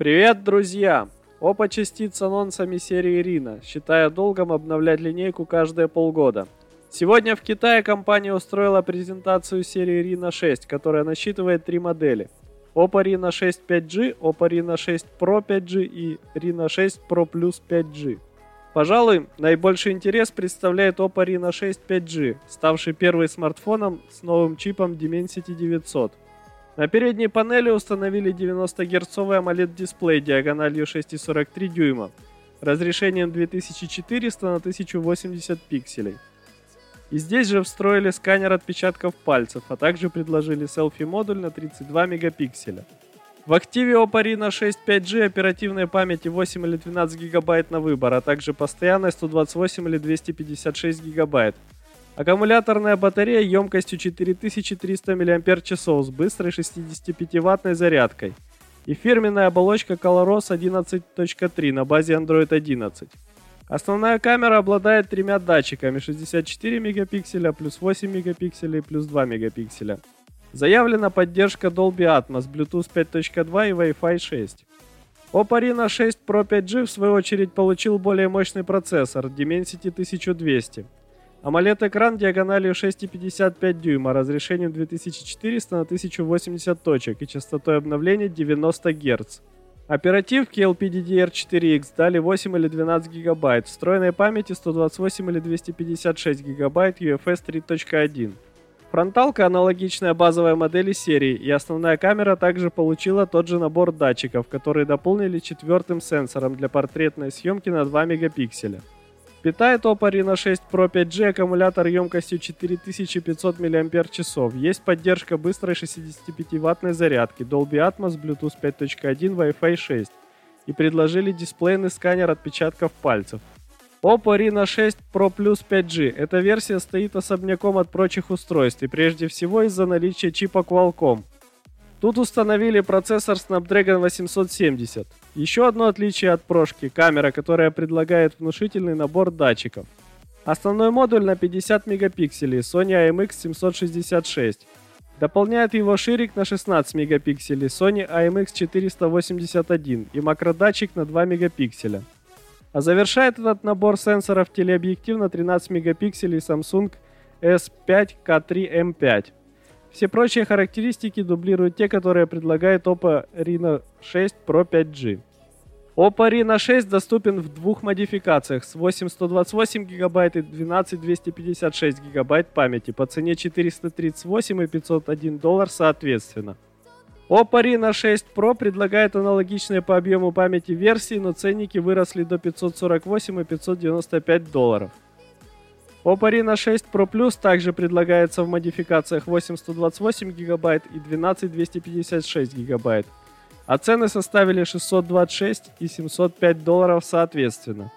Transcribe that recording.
Привет, друзья! Опа частиц анонсами серии Рина, считая долгом обновлять линейку каждые полгода. Сегодня в Китае компания устроила презентацию серии Reno 6, которая насчитывает три модели. Oppo Reno 6 5G, Oppo Reno 6 Pro 5G и Reno 6 Pro Plus 5G. Пожалуй, наибольший интерес представляет Oppo Reno 6 5G, ставший первым смартфоном с новым чипом Dimensity 900. На передней панели установили 90 герцовый AMOLED-дисплей диагональю 6,43 дюйма, разрешением 2400 на 1080 пикселей. И здесь же встроили сканер отпечатков пальцев, а также предложили селфи-модуль на 32 мегапикселя. В активе Oppo Reno 6 5G оперативной памяти 8 или 12 гигабайт на выбор, а также постоянной 128 или 256 гигабайт. Аккумуляторная батарея емкостью 4300 мАч с быстрой 65-ваттной зарядкой. И фирменная оболочка ColorOS 11.3 на базе Android 11. Основная камера обладает тремя датчиками 64 мегапикселя, плюс 8 мегапикселей, плюс 2 мегапикселя. Заявлена поддержка Dolby Atmos, Bluetooth 5.2 и Wi-Fi 6. Oppo Reno 6 Pro 5G в свою очередь получил более мощный процессор Dimensity 1200. AMOLED-экран диагональю 6,55 дюйма, разрешением 2400 на 1080 точек и частотой обновления 90 Гц. Оперативки LPDDR4X дали 8 или 12 гигабайт, встроенной памяти 128 или 256 гигабайт UFS 3.1. Фронталка аналогичная базовой модели серии, и основная камера также получила тот же набор датчиков, которые дополнили четвертым сенсором для портретной съемки на 2 мегапикселя. Питает Oppo Reno 6 Pro 5G аккумулятор емкостью 4500 мАч. Есть поддержка быстрой 65-ваттной зарядки, Dolby Atmos, Bluetooth 5.1, Wi-Fi 6. И предложили дисплейный сканер отпечатков пальцев. Oppo Reno 6 Pro Plus 5G. Эта версия стоит особняком от прочих устройств и прежде всего из-за наличия чипа Qualcomm. Тут установили процессор Snapdragon 870. Еще одно отличие от прошки – камера, которая предлагает внушительный набор датчиков. Основной модуль на 50 мегапикселей Sony IMX 766. Дополняет его ширик на 16 мегапикселей Sony IMX 481 и макродатчик на 2 мегапикселя. А завершает этот набор сенсоров телеобъектив на 13 мегапикселей Samsung S5K3M5. Все прочие характеристики дублируют те, которые предлагает Oppo Reno 6 Pro 5G. Oppo Reno 6 доступен в двух модификациях с 828 ГБ и 12256 ГБ памяти по цене 438 и 501 доллар соответственно. Oppo Reno 6 Pro предлагает аналогичные по объему памяти версии, но ценники выросли до 548 и 595 долларов. Oppo Reno 6 Pro Plus также предлагается в модификациях 828 ГБ и 12256 ГБ, а цены составили 626 и 705 долларов соответственно.